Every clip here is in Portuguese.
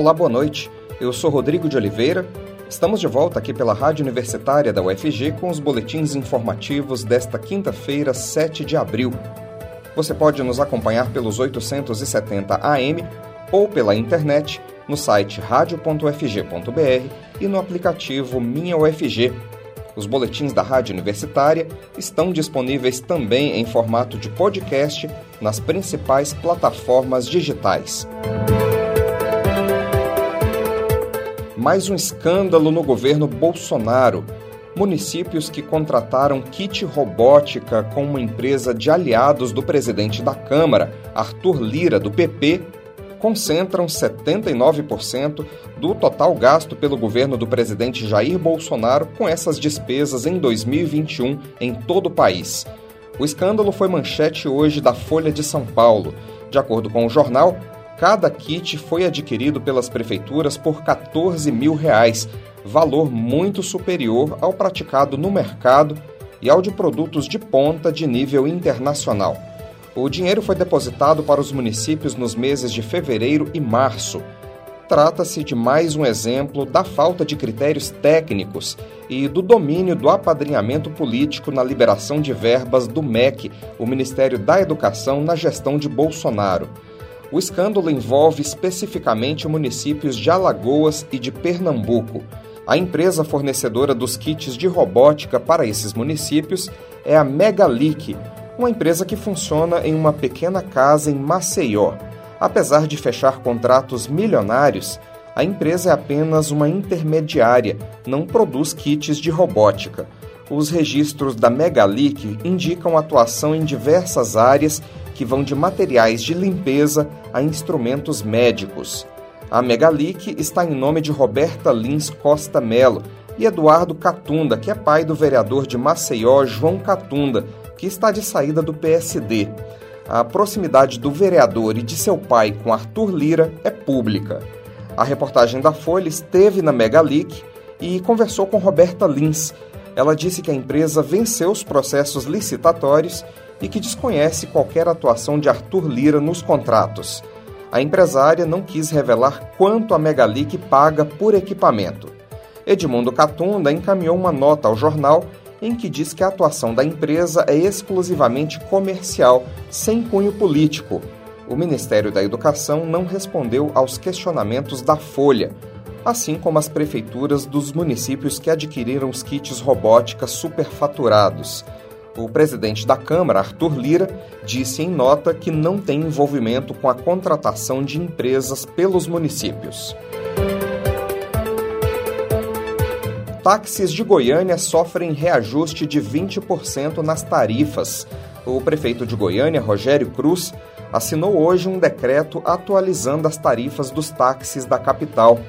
Olá, boa noite. Eu sou Rodrigo de Oliveira. Estamos de volta aqui pela Rádio Universitária da UFG com os boletins informativos desta quinta-feira, 7 de abril. Você pode nos acompanhar pelos 870 AM ou pela internet no site radio.ufg.br e no aplicativo Minha UFG. Os boletins da Rádio Universitária estão disponíveis também em formato de podcast nas principais plataformas digitais. Mais um escândalo no governo Bolsonaro. Municípios que contrataram kit robótica com uma empresa de aliados do presidente da Câmara, Arthur Lira, do PP, concentram 79% do total gasto pelo governo do presidente Jair Bolsonaro com essas despesas em 2021 em todo o país. O escândalo foi manchete hoje da Folha de São Paulo. De acordo com o jornal, cada kit foi adquirido pelas prefeituras por 14 mil reais, valor muito superior ao praticado no mercado e ao de produtos de ponta de nível internacional. O dinheiro foi depositado para os municípios nos meses de fevereiro e março. Trata-se de mais um exemplo da falta de critérios técnicos e do domínio do apadrinhamento político na liberação de verbas do MEC, o Ministério da Educação, na gestão de Bolsonaro. O escândalo envolve especificamente municípios de Alagoas e de Pernambuco. A empresa fornecedora dos kits de robótica para esses municípios é a Megalic, uma empresa que funciona em uma pequena casa em Maceió. Apesar de fechar contratos milionários, a empresa é apenas uma intermediária, não produz kits de robótica. Os registros da Megalic indicam atuação em diversas áreas que vão de materiais de limpeza a instrumentos médicos. A Megalic está em nome de Roberta Lins Costa Melo e Eduardo Catunda, que é pai do vereador de Maceió, João Catunda, que está de saída do PSD. A proximidade do vereador e de seu pai com Arthur Lira é pública. A reportagem da Folha esteve na Megalic e conversou com Roberta Lins. Ela disse que a empresa venceu os processos licitatórios e que desconhece qualquer atuação de Arthur Lira nos contratos. A empresária não quis revelar quanto a Megalic paga por equipamento. Edmundo Catunda encaminhou uma nota ao jornal em que diz que a atuação da empresa é exclusivamente comercial, sem cunho político. O Ministério da Educação não respondeu aos questionamentos da Folha, assim como as prefeituras dos municípios que adquiriram os kits robóticas superfaturados. O presidente da Câmara, Arthur Lira, disse em nota que não tem envolvimento com a contratação de empresas pelos municípios. Táxis de Goiânia sofrem reajuste de 20% nas tarifas. O prefeito de Goiânia, Rogério Cruz, assinou hoje um decreto atualizando as tarifas dos táxis da capital.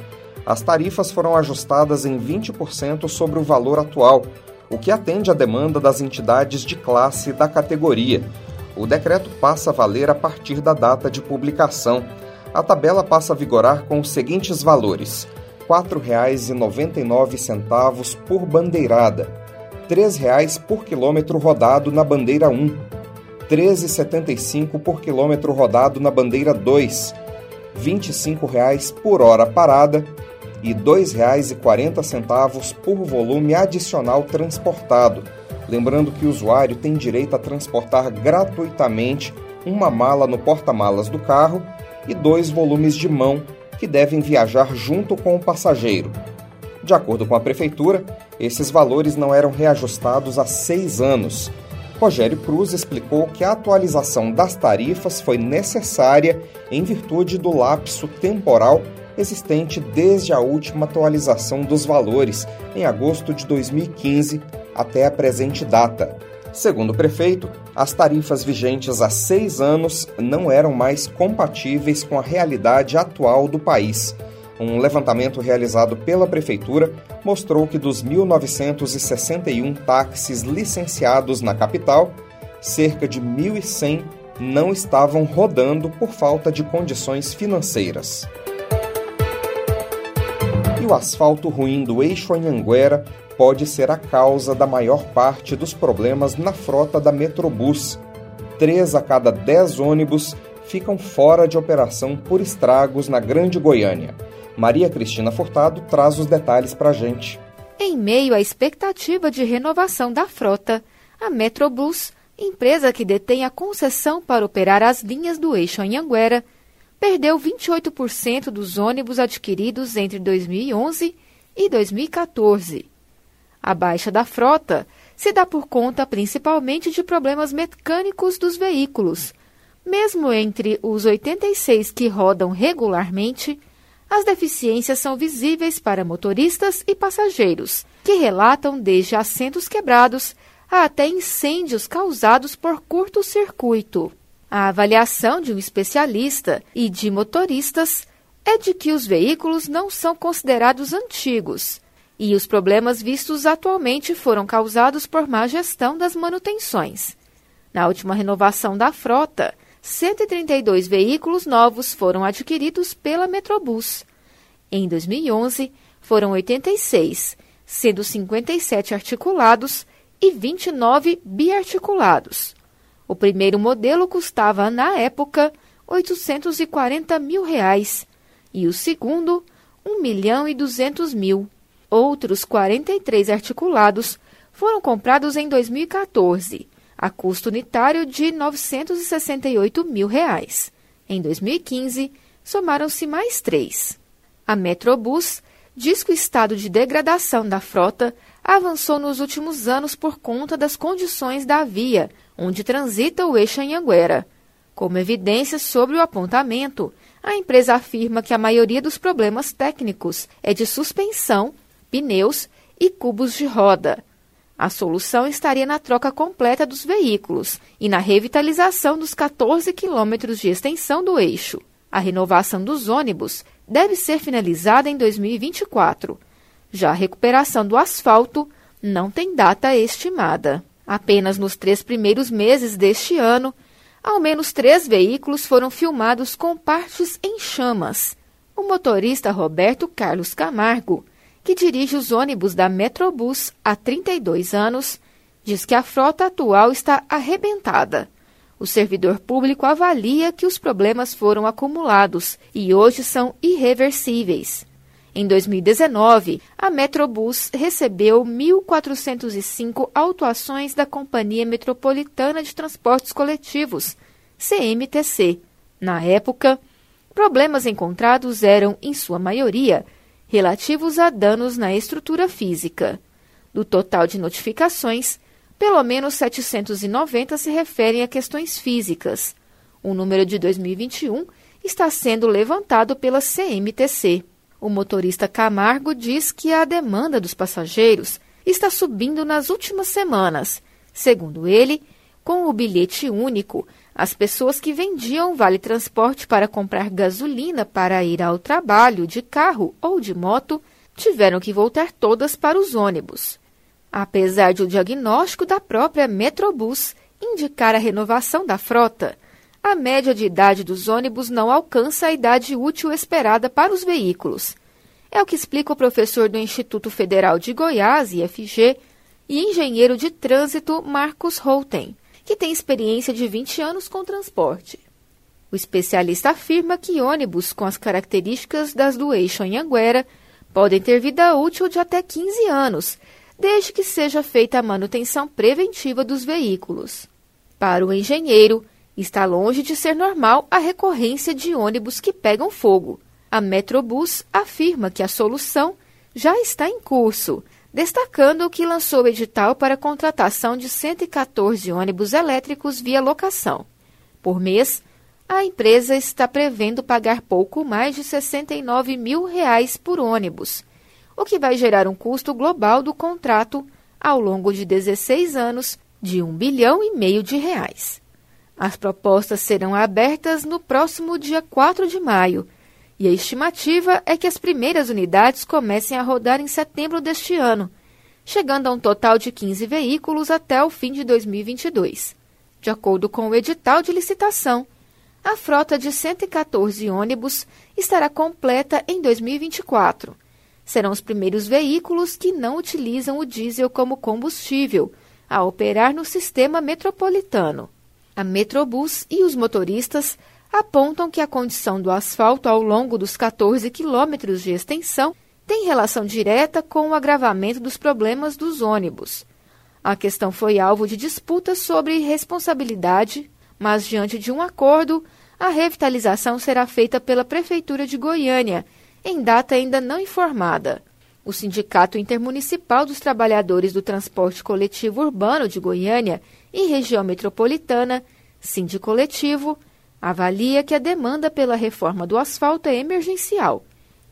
As tarifas foram ajustadas em 20% sobre o valor atual, o que atende à demanda das entidades de classe da categoria. O decreto passa a valer a partir da data de publicação. A tabela passa a vigorar com os seguintes valores: R$ 4,99 por bandeirada, R$ 3,00 por quilômetro rodado na bandeira 1, R$ 13,75 por quilômetro rodado na bandeira 2, R$ 25,00 por hora parada e R$ 2,40 por volume adicional transportado. Lembrando que o usuário tem direito a transportar gratuitamente uma mala no porta-malas do carro e dois volumes de mão que devem viajar junto com o passageiro. De acordo com a Prefeitura, esses valores não eram reajustados há seis anos. Rogério Cruz explicou que a atualização das tarifas foi necessária em virtude do lapso temporal existente desde a última atualização dos valores, em agosto de 2015, até a presente data. Segundo o prefeito, as tarifas vigentes há seis anos não eram mais compatíveis com a realidade atual do país. Um levantamento realizado pela Prefeitura mostrou que dos 1.961 táxis licenciados na capital, cerca de 1.100 não estavam rodando por falta de condições financeiras o asfalto ruim do eixo Anhanguera pode ser a causa da maior parte dos problemas na frota da Metrobus. Três a cada dez ônibus ficam fora de operação por estragos na Grande Goiânia. Maria Cristina Furtado traz os detalhes para a gente. Em meio à expectativa de renovação da frota, a Metrobus, empresa que detém a concessão para operar as linhas do eixo Anhanguera, perdeu 28% dos ônibus adquiridos entre 2011 e 2014. A baixa da frota se dá por conta principalmente de problemas mecânicos dos veículos. Mesmo entre os 86 que rodam regularmente, as deficiências são visíveis para motoristas e passageiros, que relatam desde assentos quebrados até incêndios causados por curto-circuito. A avaliação de um especialista e de motoristas é de que os veículos não são considerados antigos e os problemas vistos atualmente foram causados por má gestão das manutenções. Na última renovação da frota, 132 veículos novos foram adquiridos pela Metrobus. Em 2011, foram 86, sendo 57 articulados e 29 biarticulados. O primeiro modelo custava, na época, 840 mil reais e o segundo, 1 milhão e 200 mil. Outros 43 articulados foram comprados em 2014 a custo unitário de 968 mil reais. Em 2015, somaram-se mais três. A Metrobus diz que o estado de degradação da frota avançou nos últimos anos por conta das condições da via, onde transita o eixo Anhanguera. Como evidência sobre o apontamento, a empresa afirma que a maioria dos problemas técnicos é de suspensão, pneus e cubos de roda. A solução estaria na troca completa dos veículos e na revitalização dos 14 quilômetros de extensão do eixo. A renovação dos ônibus deve ser finalizada em 2024. Já a recuperação do asfalto não tem data estimada. Apenas nos três primeiros meses deste ano, ao menos três veículos foram filmados com partes em chamas. O motorista Roberto Carlos Camargo que dirige os ônibus da Metrobus há 32 anos, diz que a frota atual está arrebentada. O servidor público avalia que os problemas foram acumulados e hoje são irreversíveis. Em 2019, a Metrobus recebeu 1.405 autuações da Companhia Metropolitana de Transportes Coletivos, CMTC. Na época, problemas encontrados eram, em sua maioria, relativos a danos na estrutura física. Do total de notificações, pelo menos 790 se referem a questões físicas. O número de 2021 está sendo levantado pela CMTC. O motorista Camargo diz que a demanda dos passageiros está subindo nas últimas semanas. Segundo ele, com o bilhete único, as pessoas que vendiam vale transporte para comprar gasolina para ir ao trabalho de carro ou de moto tiveram que voltar todas para os ônibus. Apesar de o diagnóstico da própria Metrobus indicar a renovação da frota, a média de idade dos ônibus não alcança a idade útil esperada para os veículos. É o que explica o professor do Instituto Federal de Goiás, IFG, e engenheiro de trânsito Marcos Holten que tem experiência de 20 anos com transporte. O especialista afirma que ônibus com as características das do eixo Anhanguera podem ter vida útil de até 15 anos, desde que seja feita a manutenção preventiva dos veículos. Para o engenheiro, está longe de ser normal a recorrência de ônibus que pegam fogo. A Metrobus afirma que a solução já está em curso destacando que lançou o edital para contratação de 114 ônibus elétricos via locação. Por mês, a empresa está prevendo pagar pouco mais de 69 mil reais por ônibus, o que vai gerar um custo global do contrato ao longo de 16 anos de 1 bilhão e meio de reais. As propostas serão abertas no próximo dia 4 de maio e a estimativa é que as primeiras unidades comecem a rodar em setembro deste ano, chegando a um total de 15 veículos até o fim de 2022. De acordo com o edital de licitação, a frota de 114 ônibus estará completa em 2024. Serão os primeiros veículos que não utilizam o diesel como combustível a operar no sistema metropolitano. A Metrobus e os motoristas apontam que a condição do asfalto ao longo dos 14 quilômetros de extensão tem relação direta com o agravamento dos problemas dos ônibus. A questão foi alvo de disputas sobre responsabilidade, mas diante de um acordo, a revitalização será feita pela Prefeitura de Goiânia, em data ainda não informada. O Sindicato Intermunicipal dos Trabalhadores do Transporte Coletivo Urbano de Goiânia e Região Metropolitana, Sindicoletivo, avalia que a demanda pela reforma do asfalto é emergencial.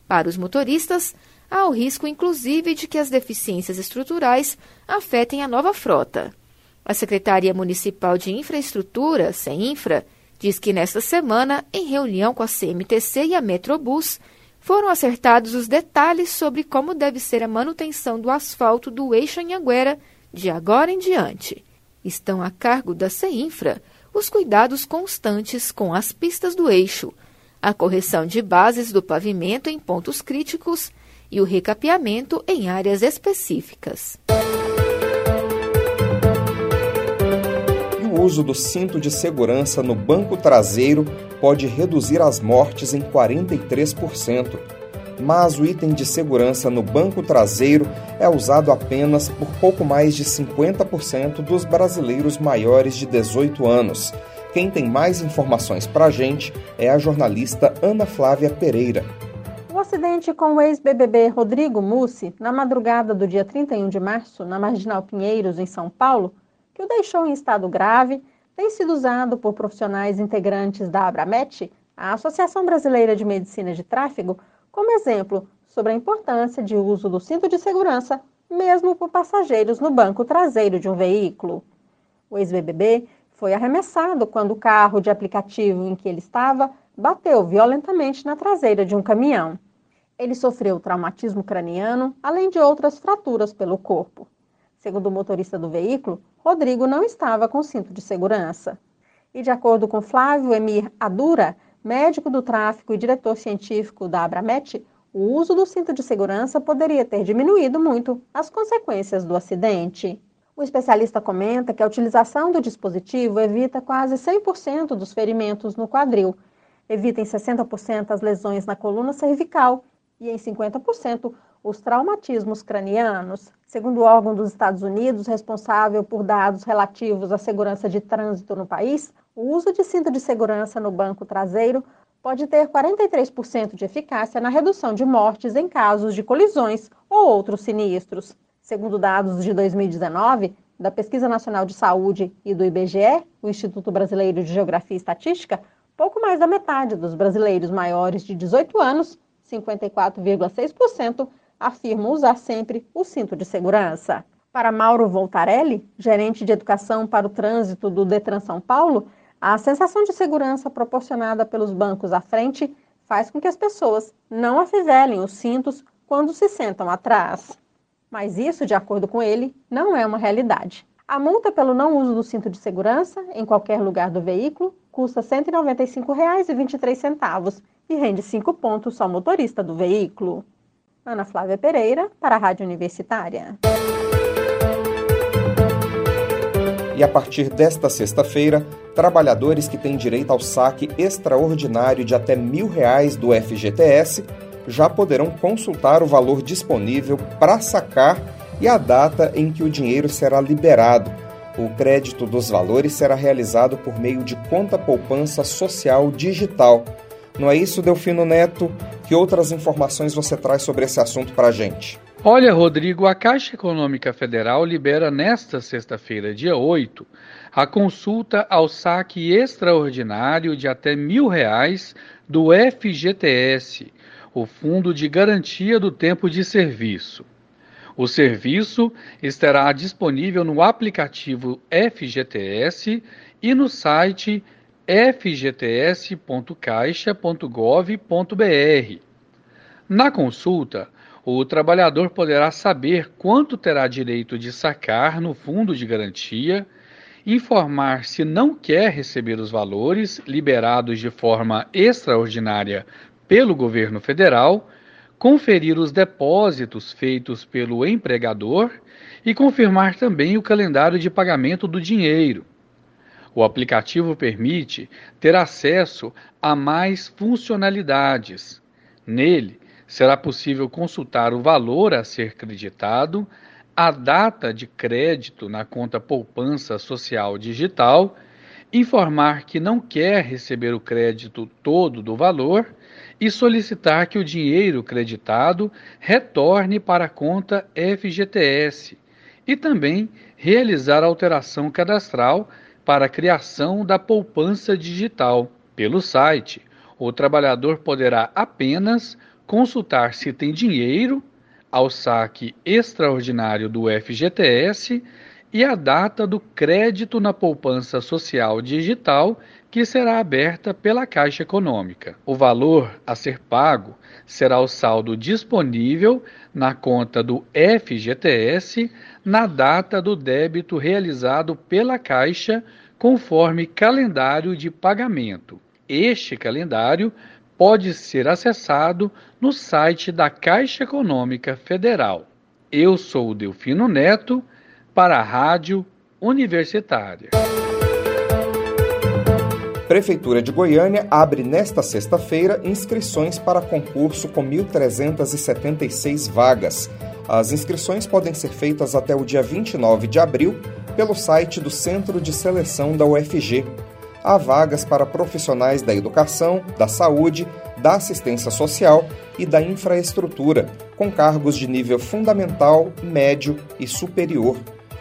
Para os motoristas, há o risco inclusive de que as deficiências estruturais afetem a nova frota. A Secretaria Municipal de Infraestrutura, (CEINFRA) diz que nesta semana, em reunião com a CMTC e a Metrobus, foram acertados os detalhes sobre como deve ser a manutenção do asfalto do eixo Anhanguera de agora em diante. Estão a cargo da CEINFRA os cuidados constantes com as pistas do eixo, a correção de bases do pavimento em pontos críticos e o recapeamento em áreas específicas. E o uso do cinto de segurança no banco traseiro pode reduzir as mortes em 43%. Mas o item de segurança no banco traseiro é usado apenas por pouco mais de 50% dos brasileiros maiores de 18 anos. Quem tem mais informações para a gente é a jornalista Ana Flávia Pereira. O acidente com o ex-BBB Rodrigo Mussi, na madrugada do dia 31 de março, na Marginal Pinheiros, em São Paulo, que o deixou em estado grave, tem sido usado por profissionais integrantes da Abramet, a Associação Brasileira de Medicina de Tráfego, como exemplo sobre a importância de uso do cinto de segurança, mesmo por passageiros no banco traseiro de um veículo. O ex-BBB foi arremessado quando o carro de aplicativo em que ele estava bateu violentamente na traseira de um caminhão. Ele sofreu traumatismo craniano, além de outras fraturas pelo corpo. Segundo o motorista do veículo, Rodrigo não estava com cinto de segurança. E de acordo com Flávio Emir Adura, médico do tráfico e diretor científico da Abramet, o uso do cinto de segurança poderia ter diminuído muito as consequências do acidente. O especialista comenta que a utilização do dispositivo evita quase 100% dos ferimentos no quadril, evita em 60% as lesões na coluna cervical e em 50% os traumatismos cranianos. Segundo o órgão dos Estados Unidos responsável por dados relativos à segurança de trânsito no país, o uso de cinto de segurança no banco traseiro pode ter 43% de eficácia na redução de mortes em casos de colisões ou outros sinistros. Segundo dados de 2019, da Pesquisa Nacional de Saúde e do IBGE, o Instituto Brasileiro de Geografia e Estatística, pouco mais da metade dos brasileiros maiores de 18 anos, 54,6%, afirmam usar sempre o cinto de segurança. Para Mauro Voltarelli, gerente de educação para o trânsito do Detran São Paulo, a sensação de segurança proporcionada pelos bancos à frente faz com que as pessoas não afivelem os cintos quando se sentam atrás. Mas isso, de acordo com ele, não é uma realidade. A multa pelo não uso do cinto de segurança em qualquer lugar do veículo custa R$ 195,23 e rende 5 pontos ao motorista do veículo. Ana Flávia Pereira, para a Rádio Universitária. E a partir desta sexta-feira, trabalhadores que têm direito ao saque extraordinário de até mil reais do FGTS já poderão consultar o valor disponível para sacar e a data em que o dinheiro será liberado. O crédito dos valores será realizado por meio de conta poupança social digital. Não é isso, Delfino Neto? Que outras informações você traz sobre esse assunto para a gente? Olha, Rodrigo, a Caixa Econômica Federal libera nesta sexta-feira, dia 8, a consulta ao saque extraordinário de até mil reais do FGTS, o Fundo de Garantia do Tempo de Serviço. O serviço estará disponível no aplicativo FGTS e no site fgts.caixa.gov.br. Na consulta, o trabalhador poderá saber quanto terá direito de sacar no fundo de garantia, informar se não quer receber os valores liberados de forma extraordinária pelo governo federal, conferir os depósitos feitos pelo empregador e confirmar também o calendário de pagamento do dinheiro. O aplicativo permite ter acesso a mais funcionalidades. Nele, será possível consultar o valor a ser creditado, a data de crédito na conta poupança social digital, informar que não quer receber o crédito todo do valor e solicitar que o dinheiro creditado retorne para a conta FGTS e também realizar alteração cadastral para a criação da poupança digital. Pelo site, o trabalhador poderá apenas consultar se tem dinheiro ao saque extraordinário do FGTS e a data do crédito na poupança social digital que será aberta pela Caixa Econômica. O valor a ser pago será o saldo disponível na conta do FGTS na data do débito realizado pela Caixa, conforme calendário de pagamento. Este calendário pode ser acessado no site da Caixa Econômica Federal. Eu sou o Delfino Neto para a Rádio Universitária. Prefeitura de Goiânia abre nesta sexta-feira inscrições para concurso com 1.376 vagas. As inscrições podem ser feitas até o dia 29 de abril pelo site do Centro de Seleção da UFG. Há vagas para profissionais da educação, da saúde, da assistência social e da infraestrutura, com cargos de nível fundamental, médio e superior.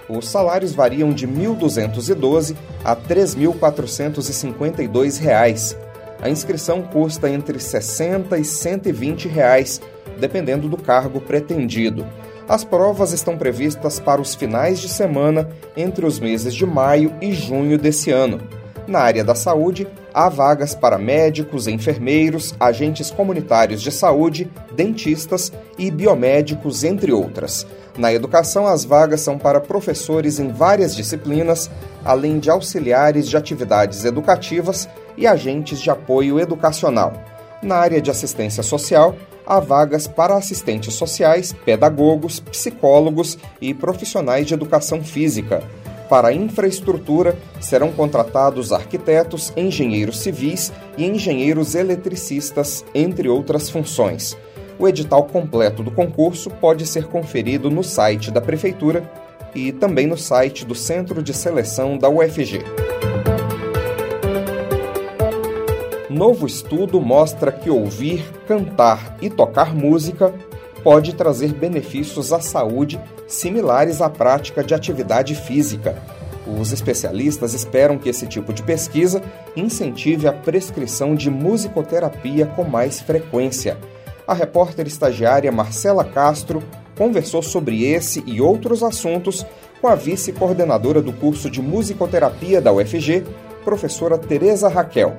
Os salários variam de R$ 1.212 a R$ 3.452. A inscrição custa entre R$ 60 e 120 reais, dependendo do cargo pretendido. As provas estão previstas para os finais de semana entre os meses de maio e junho desse ano. Na área da saúde, há vagas para médicos, enfermeiros, agentes comunitários de saúde, dentistas e biomédicos, entre outras. Na educação, as vagas são para professores em várias disciplinas, além de auxiliares de atividades educativas e agentes de apoio educacional. Na área de assistência social, há vagas para assistentes sociais, pedagogos, psicólogos e profissionais de educação física. Para a infraestrutura, serão contratados arquitetos, engenheiros civis e engenheiros eletricistas, entre outras funções. O edital completo do concurso pode ser conferido no site da Prefeitura e também no site do Centro de Seleção da UFG. Novo estudo mostra que ouvir, cantar e tocar música pode trazer benefícios à saúde similares à prática de atividade física. Os especialistas esperam que esse tipo de pesquisa incentive a prescrição de musicoterapia com mais frequência a repórter estagiária Marcela Castro conversou sobre esse e outros assuntos com a vice-coordenadora do curso de musicoterapia da UFG, professora Tereza Raquel.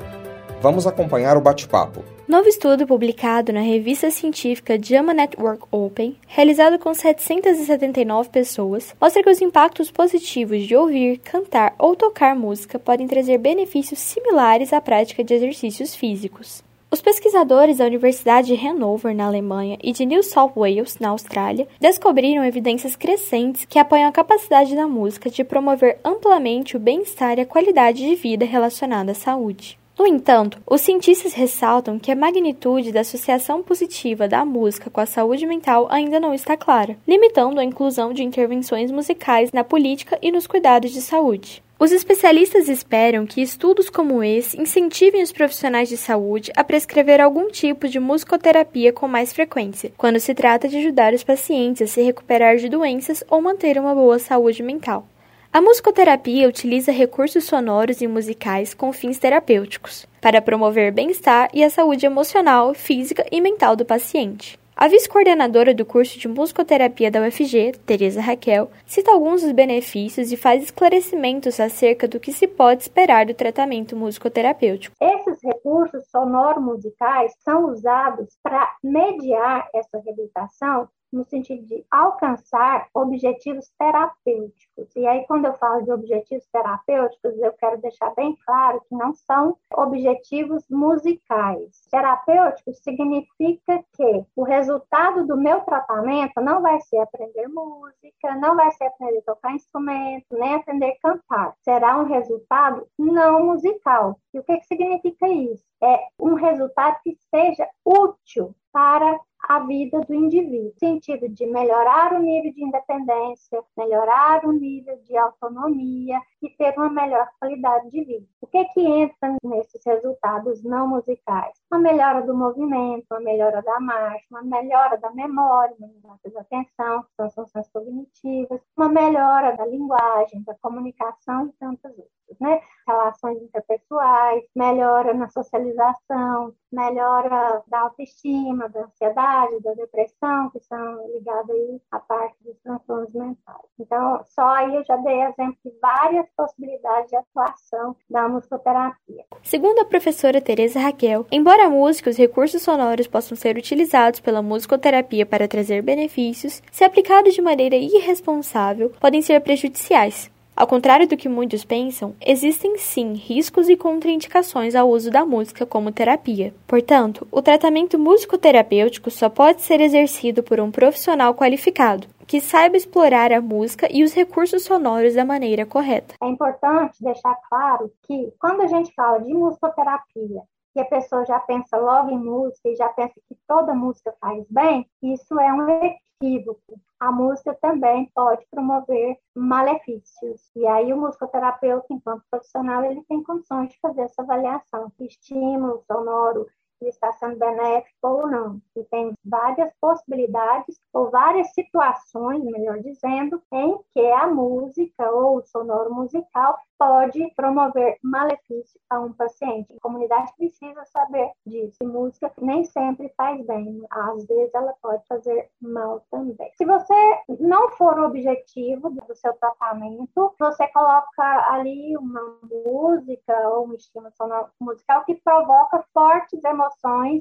Vamos acompanhar o bate-papo. Novo estudo publicado na revista científica JAMA Network Open, realizado com 779 pessoas, mostra que os impactos positivos de ouvir, cantar ou tocar música podem trazer benefícios similares à prática de exercícios físicos. Os pesquisadores da Universidade de Hanover, na Alemanha, e de New South Wales, na Austrália, descobriram evidências crescentes que apoiam a capacidade da música de promover amplamente o bem-estar e a qualidade de vida relacionada à saúde. No entanto, os cientistas ressaltam que a magnitude da associação positiva da música com a saúde mental ainda não está clara, limitando a inclusão de intervenções musicais na política e nos cuidados de saúde. Os especialistas esperam que estudos como esse incentivem os profissionais de saúde a prescrever algum tipo de musicoterapia com mais frequência, quando se trata de ajudar os pacientes a se recuperar de doenças ou manter uma boa saúde mental. A musicoterapia utiliza recursos sonoros e musicais com fins terapêuticos, para promover bem-estar e a saúde emocional, física e mental do paciente. A vice-coordenadora do curso de musicoterapia da UFG, Teresa Raquel, cita alguns dos benefícios e faz esclarecimentos acerca do que se pode esperar do tratamento musicoterapêutico. Esses recursos sonoro-musicais são usados para mediar essa reabilitação no sentido de alcançar objetivos terapêuticos. E aí, quando eu falo de objetivos terapêuticos, eu quero deixar bem claro que não são objetivos musicais. Terapêutico significa que o resultado do meu tratamento não vai ser aprender música, não vai ser aprender a tocar instrumento, nem aprender a cantar. Será um resultado não musical. E o que, que significa isso? É um resultado que seja útil para a vida do indivíduo, no sentido de melhorar o nível de independência, melhorar o nível de autonomia e ter uma melhor qualidade de vida. O que que entra nesses resultados não musicais? Uma melhora do movimento, uma melhora da marcha, uma melhora da memória, uma melhora da atenção, que são as funções cognitivas, uma melhora da linguagem, da comunicação e tantas outras né? Relações interpessoais, melhora na socialização, melhora da autoestima, da ansiedade, da depressão, que são ligadas aí à parte dos transtornos mentais. Então, só aí eu já dei exemplo de várias possibilidades de atuação da musicoterapia. Segundo a professora Teresa Raquel, embora a música e os recursos sonoros possam ser utilizados pela musicoterapia para trazer benefícios, se aplicados de maneira irresponsável, podem ser prejudiciais. Ao contrário do que muitos pensam, existem sim riscos e contraindicações ao uso da música como terapia. Portanto, o tratamento musicoterapêutico só pode ser exercido por um profissional qualificado, que saiba explorar a música e os recursos sonoros da maneira correta. É importante deixar claro que quando a gente fala de musicoterapia e a pessoa já pensa logo em música e já pensa que toda música faz bem, isso é um equívoco a música também pode promover malefícios. E aí o musicoterapeuta, enquanto profissional, ele tem condições de fazer essa avaliação, que estímulo sonoro está sendo benéfico ou não. E tem várias possibilidades ou várias situações, melhor dizendo, em que a música ou o sonoro musical pode promover malefício a um paciente. A comunidade precisa saber disso. E música nem sempre faz bem, às vezes ela pode fazer mal também. Se você não for o objetivo do seu tratamento, você coloca ali uma música ou um estímulo musical que provoca fortes emoções,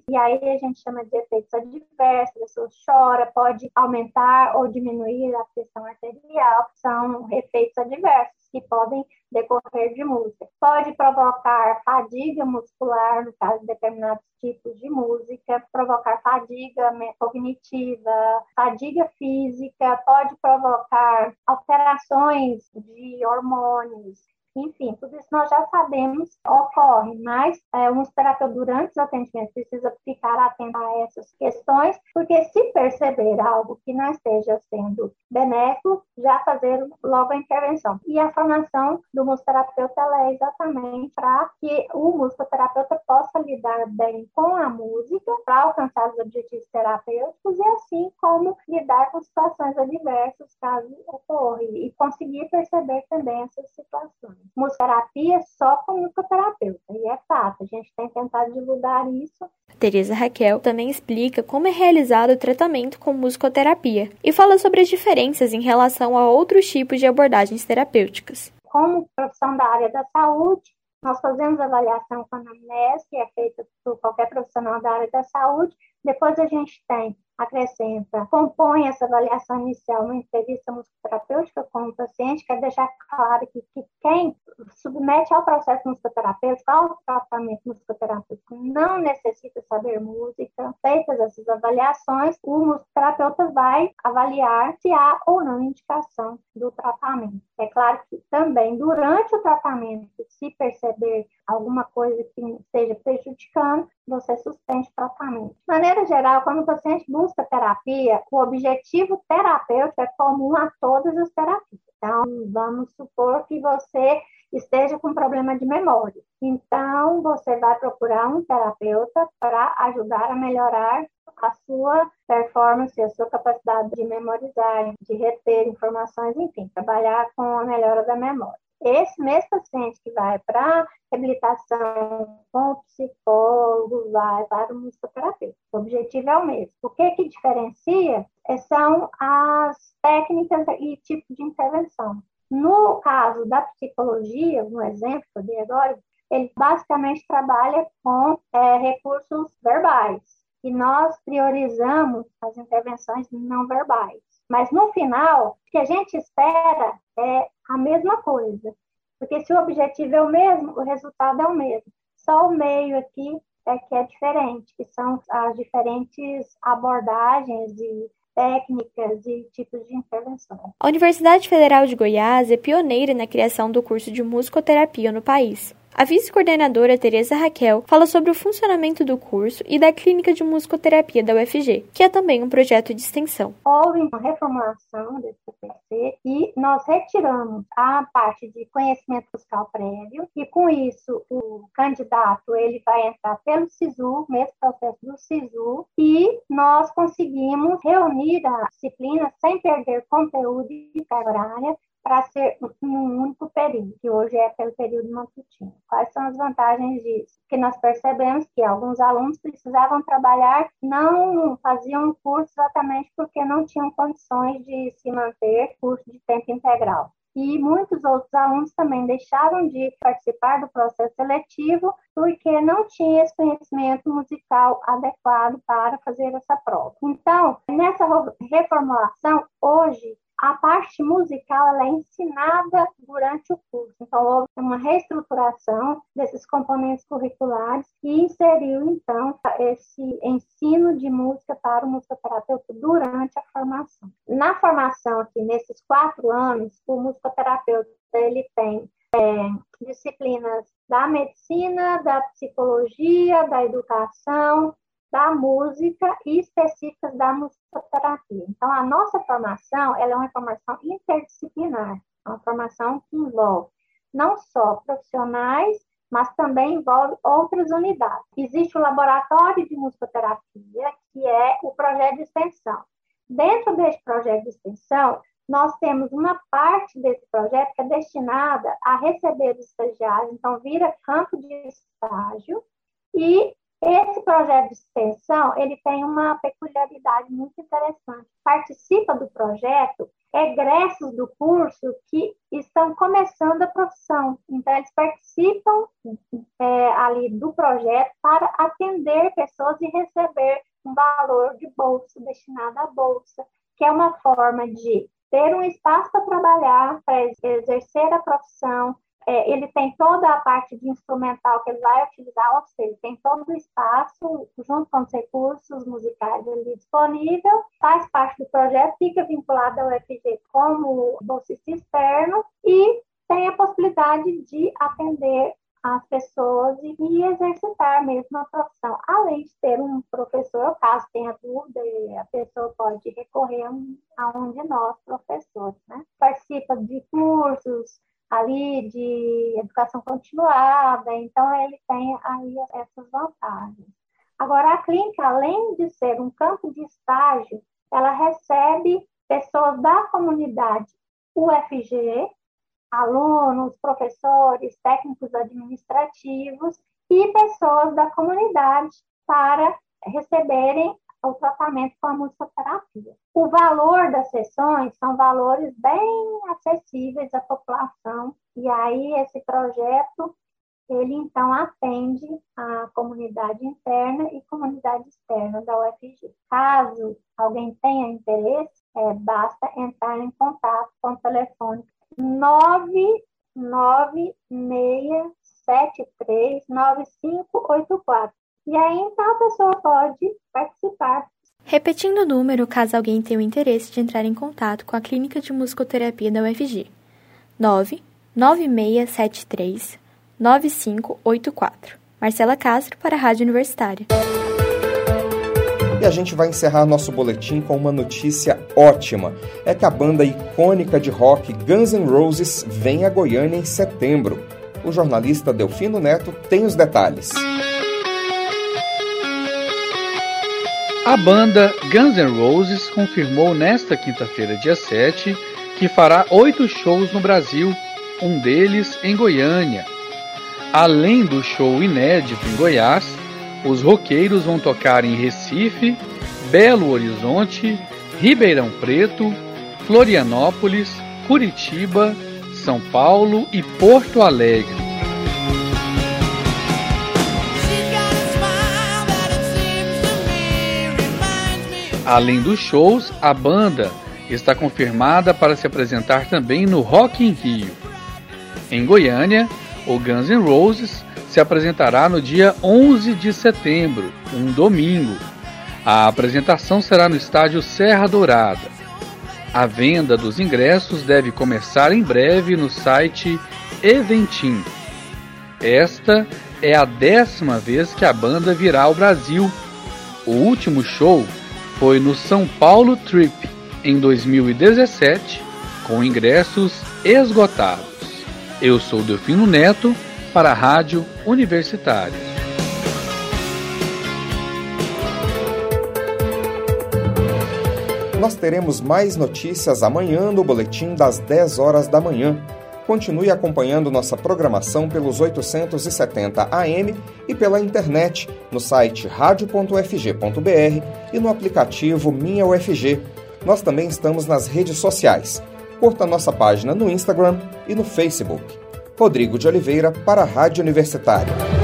e aí a gente chama de efeitos adversos, a pessoa chora, pode aumentar ou diminuir a pressão arterial, são efeitos adversos que podem decorrer de música. Pode provocar fadiga muscular, no caso de determinados tipos de música, provocar fadiga cognitiva, fadiga física, pode provocar alterações de hormônios, enfim, tudo isso nós já sabemos ocorre, mas é, um terapeuta durante os atendimentos precisa ficar atento a essas questões, porque se perceber algo que não esteja sendo benéfico, já fazer logo a intervenção. E a formação do musicoterapeuta é exatamente para que o musicoterapeuta possa lidar bem com a música, para alcançar os objetivos terapêuticos e assim como lidar com situações adversas caso ocorra e conseguir perceber também essas situações musicoterapia só com musicoterapeuta, e é fato, a gente tem tentado divulgar isso. Teresa Raquel também explica como é realizado o tratamento com musicoterapia e fala sobre as diferenças em relação a outros tipos de abordagens terapêuticas. Como profissão da área da saúde, nós fazemos avaliação com a anamnese, que é feita por qualquer profissional da área da saúde. Depois a gente tem acrescenta, compõe essa avaliação inicial uma entrevista musicoterapêutica com o paciente, quer deixar claro que, que quem submete ao processo musicoterapêutico, ao tratamento musicoterapêutico, não necessita saber música. Feitas essas avaliações, o musicoterapeuta vai avaliar se há ou não indicação do tratamento. É claro que também durante o tratamento, se perceber alguma coisa que esteja prejudicando, você suspende o tratamento. De maneira geral, quando o paciente busca terapia, o objetivo terapêutico é comum a todas as terapias. Então, vamos supor que você esteja com problema de memória. Então, você vai procurar um terapeuta para ajudar a melhorar a sua performance, a sua capacidade de memorizar, de reter informações, enfim, trabalhar com a melhora da memória. Esse mesmo paciente que vai para reabilitação com o psicólogo, vai para o musicoterapeuta. O objetivo é o mesmo. O que que diferencia é, são as técnicas e tipos de intervenção. No caso da psicologia, no exemplo que eu dei agora, ele basicamente trabalha com é, recursos verbais. e nós priorizamos as intervenções não verbais. Mas no final, o que a gente espera é a mesma coisa, porque se o objetivo é o mesmo, o resultado é o mesmo. Só o meio aqui é que é diferente, que são as diferentes abordagens e técnicas e tipos de intervenção. A Universidade Federal de Goiás é pioneira na criação do curso de musicoterapia no país. A vice-coordenadora Tereza Raquel fala sobre o funcionamento do curso e da clínica de musicoterapia da UFG, que é também um projeto de extensão. Houve uma reformulação desse PPC e nós retiramos a parte de conhecimento musical prévio e com isso o candidato ele vai entrar pelo SISU, mesmo processo do SISU, e nós conseguimos reunir a disciplina sem perder conteúdo e carga horária para ser um único período, que hoje é pelo período matutino. Quais são as vantagens disso? Que nós percebemos que alguns alunos precisavam trabalhar, não faziam o curso exatamente porque não tinham condições de se manter curso de tempo integral. E muitos outros alunos também deixaram de participar do processo seletivo porque não tinha esse conhecimento musical adequado para fazer essa prova. Então, nessa reformulação, hoje a parte musical ela é ensinada durante o curso. Então, houve uma reestruturação desses componentes curriculares e inseriu, então, esse ensino de música para o musicoterapeuta durante a formação. Na formação aqui, nesses quatro anos, o musicoterapeuta ele tem é, disciplinas da medicina, da psicologia, da educação, da música e específicas da musicoterapia. Então, a nossa formação ela é uma formação interdisciplinar, é uma formação que envolve não só profissionais, mas também envolve outras unidades. Existe o laboratório de musicoterapia, que é o projeto de extensão. Dentro desse projeto de extensão, nós temos uma parte desse projeto que é destinada a receber os estagiários, então vira campo de estágio, e esse projeto de extensão, ele tem uma peculiaridade muito interessante. Participa do projeto egressos do curso que estão começando a profissão. Então, eles participam é, ali do projeto para atender pessoas e receber um valor de bolsa, destinado à bolsa, que é uma forma de ter um espaço para trabalhar, para exercer a profissão, é, ele tem toda a parte de instrumental que ele vai utilizar, ou seja, tem todo o espaço, junto com os recursos musicais ali disponível, faz parte do projeto, fica vinculado ao FG como bolsista externo e tem a possibilidade de atender as pessoas e, exercitar mesmo a profissão, além de ter um professor, caso tenha dúvida, a pessoa pode recorrer a um de nós, professores, né? Participa de cursos, ali de educação continuada, então ele tem aí essas vantagens. Agora, a clínica, além de ser um campo de estágio, ela recebe pessoas da comunidade UFG, alunos, professores, técnicos administrativos e pessoas da comunidade para receberem o tratamento com a musicoterapia. O valor das sessões são valores bem acessíveis à população, e aí esse projeto ele então atende a comunidade interna e comunidade externa da UFG. Caso alguém tenha interesse, é, basta entrar em contato com o telefone 996739584. E aí, então, a pessoa pode participar. Repetindo o número, caso alguém tenha o interesse de entrar em contato com a Clínica de Musicoterapia da UFG. 99673 9584. Marcela Castro para a Rádio Universitária. E a gente vai encerrar nosso boletim com uma notícia ótima. É que a banda icônica de rock Guns N' Roses vem a Goiânia em setembro. O jornalista Delfino Neto tem os detalhes. A banda Guns N' Roses confirmou nesta quinta-feira, dia 7, que fará oito shows no Brasil, um deles em Goiânia. Além do show inédito em Goiás, os roqueiros vão tocar em Recife, Belo Horizonte, Ribeirão Preto, Florianópolis, Curitiba, São Paulo e Porto Alegre. Além dos shows, a banda está confirmada para se apresentar também no Rock in Rio. Em Goiânia, o Guns N' Roses se apresentará no dia 11 de setembro, um domingo. A apresentação será no estádio Serra Dourada. A venda dos ingressos deve começar em breve no site Eventim. Esta é a décima vez que a banda virá ao Brasil. O último show foi no São Paulo Trip em 2017, com ingressos esgotados. Eu sou Delfino Neto para a Rádio Universitária. Nós teremos mais notícias amanhã no boletim das 10 horas da manhã. Continue acompanhando nossa programação pelos 870 AM e pela internet no site radio.ufg.br e no aplicativo Minha UFG. Nós também estamos nas redes sociais. Curta nossa página no Instagram e no Facebook. Rodrigo de Oliveira para a Rádio Universitária.